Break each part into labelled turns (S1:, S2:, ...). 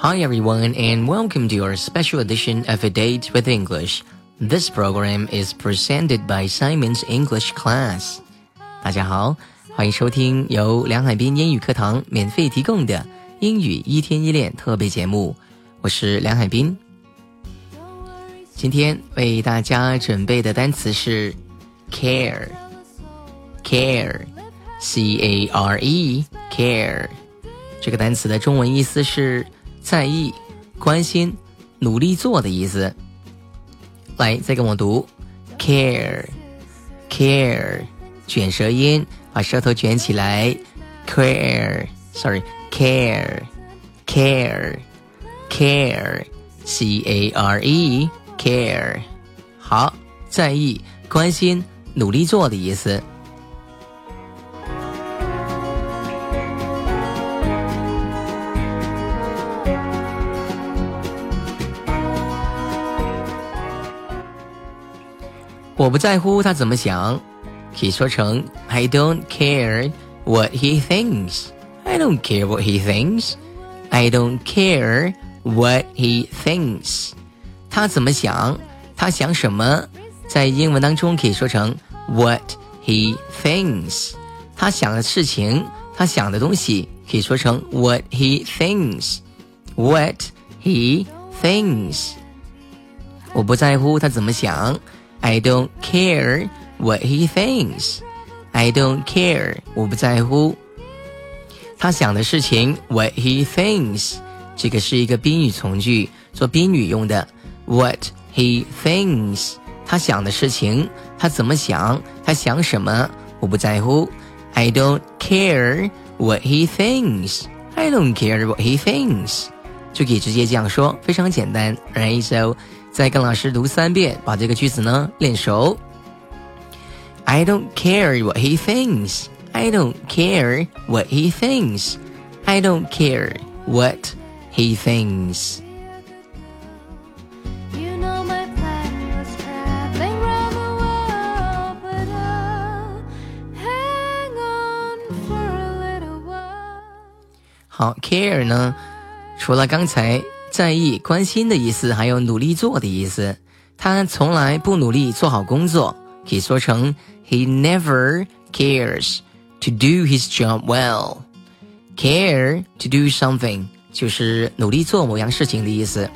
S1: Hi everyone and welcome to our special edition of A Date with English. This program is presented by Simon's English Class. 大家好，欢迎收听由梁海滨英语课堂免费提供的英语一天一练特别节目。我是梁海滨。今天为大家准备的单词是 care，care，c a r e，care。这个单词的中文意思是 在意、关心、努力做的意思。来，再跟我读，care，care，卷舌音，把舌头卷起来，care，sorry，care，care，care，c a r e，care，好，在意、关心、努力做的意思。我不在乎他怎么想，可以说成 I don't care what he thinks. I don't care what he thinks. I don't care what he thinks. 他怎么想？他想什么？在英文当中可以说成 what he thinks。他想的事情，他想的东西，可以说成 what he thinks。What he thinks。我不在乎他怎么想。 I don't care what he thinks. I don't care，我不在乎。他想的事情，what he thinks，这个是一个宾语从句，做宾语用的。What he thinks，他想的事情，他怎么想，他想什么，我不在乎。I don't care what he thinks. I don't care what he thinks，就可以直接这样说，非常简单。Right，so。 再跟老师读三遍，把这个句子呢练熟。I don't care what he thinks. I don't care what he thinks. I don't care what he thinks.
S2: You know my plan was traveling round the world, but I'll hang on for a little while.
S1: 好，care 呢，除了刚才 在意、关心的意思，还有努力做的意思。他从来不努力做好工作，可以说成 He never cares to do his job well. Care to do something 就是努力做某样事情的意思。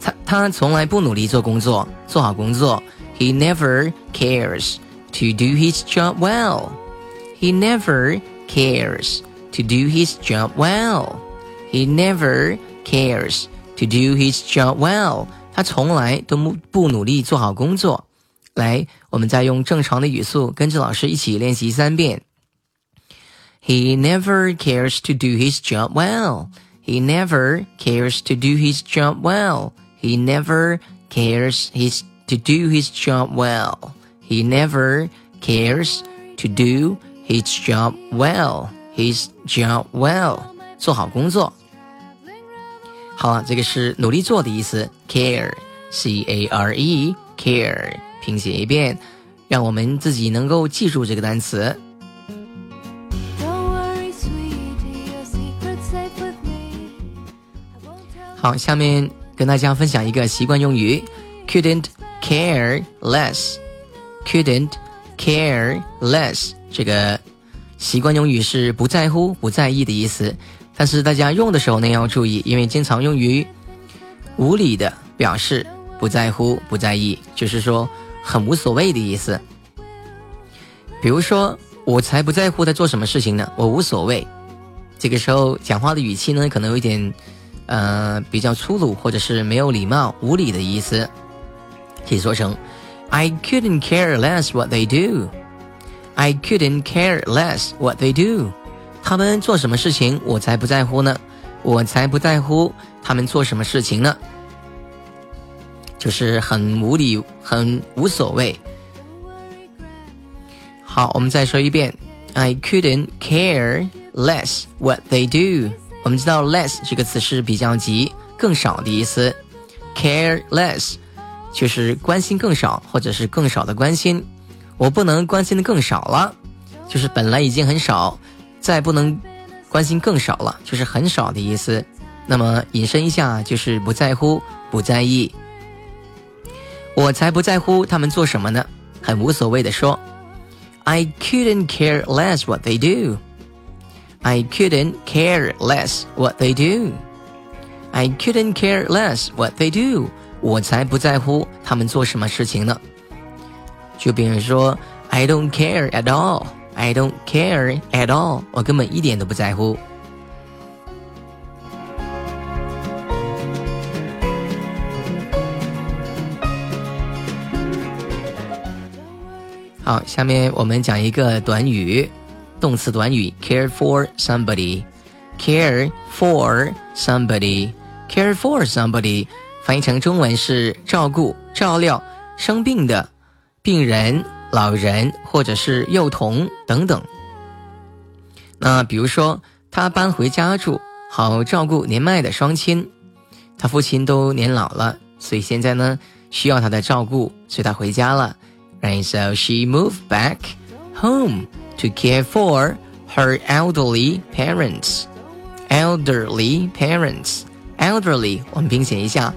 S1: 他他从来不努力做工作，做好工作。He never cares to do his job well. He never cares to do his job well. He never cares to do his job well。他从来都不不努力做好工作。来，我们再用正常的语速跟着老师一起练习三遍。He never cares to do his job well. He never cares to do his job well. He never cares his to do his job well. He never cares to do his job well. His job well，做好工作。 好了，这个是努力做的意思，care，c a r e，care，拼写一遍，让我们自己能够记住这个单词。好，下面跟大家分享一个习惯用语，couldn't care less，couldn't care less，这个习惯用语是不在乎、不在意的意思。但是大家用的时候呢要注意，因为经常用于无理的表示不在乎、不在意，就是说很无所谓的意思。比如说，我才不在乎他做什么事情呢，我无所谓。这个时候讲话的语气呢，可能有一点，呃，比较粗鲁或者是没有礼貌、无理的意思，可以说成 I couldn't care less what they do. I couldn't care less what they do. 他们做什么事情，我才不在乎呢。我才不在乎他们做什么事情呢。就是很无理，很无所谓。好，我们再说一遍，I couldn't care less what they do。我们知道 less 这个词是比较级，更少的意思。care less 就是关心更少，或者是更少的关心。我不能关心的更少了，就是本来已经很少，再不能关心更少了，就是很少的意思。那么引申一下就是不在乎、不在意。我才不在乎他们做什么呢，很无所谓的说，I couldn't care less what they do。I couldn't care less what they do. I couldn't care less what they do. 我才不在乎他们做什么事情呢。就比如说，I don't care at all. I don't care at all. 我根本一点都不在乎。好，下面我们讲一个短语，动词短语 care for somebody，care for somebody，care for somebody，翻译成中文是照顾、照料生病的病人、老人或者是幼童等等。那比如说，他搬回家住，好照顾年迈的双亲。他父亲都年老了，所以现在呢需要他的照顾，所以他回家了。And so she moved back home to care for her elderly parents. Elderly parents, elderly 我们拼写一下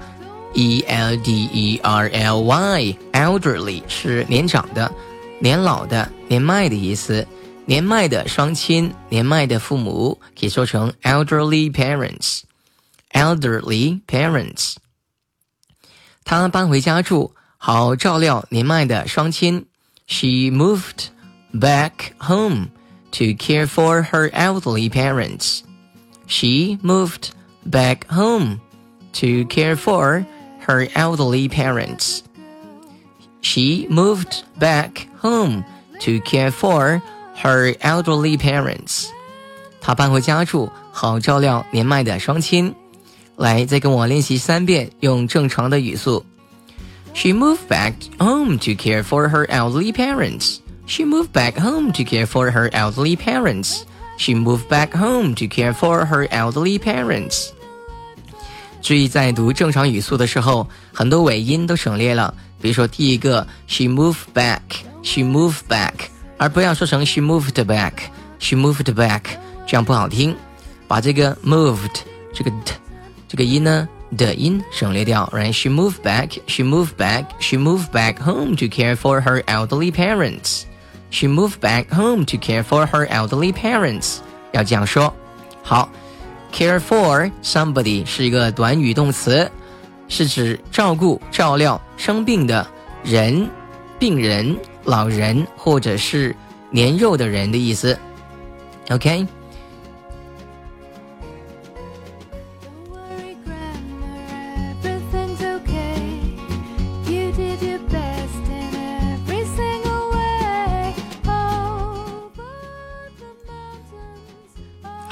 S1: ，e l d e r l y. Elderly 是年长的、年老的、年迈的意思。年迈的双亲、年迈的父母可以说成 elderly parents. Elderly parents. 他搬回家住。好照料年迈的双亲。She moved back home to care for her elderly parents. She moved back home to care for her elderly parents. She moved back home to care for her elderly parents. 她搬回家住，好照料年迈的双亲。来，再跟我练习三遍，用正常的语速。she moved back home to care for her elderly parents. She moved back home to care for her elderly parents. She moved back home to care for her elderly parents. 注意，在读正常语速的时候，很多尾音都省略了。比如说，第一个 she moved back，she moved back，而不要说成 she moved back，she moved back，这样不好听。把这个 moved 这个 t 这个音呢的音省略掉，right? She moved back. She moved back. She moved back home to care for her elderly parents. She moved back home to care for her elderly parents. 要这样说。好，care for somebody 是一个短语动词，是指照顾、照料生病的人、病人、老人或者是年幼的人的意思。OK。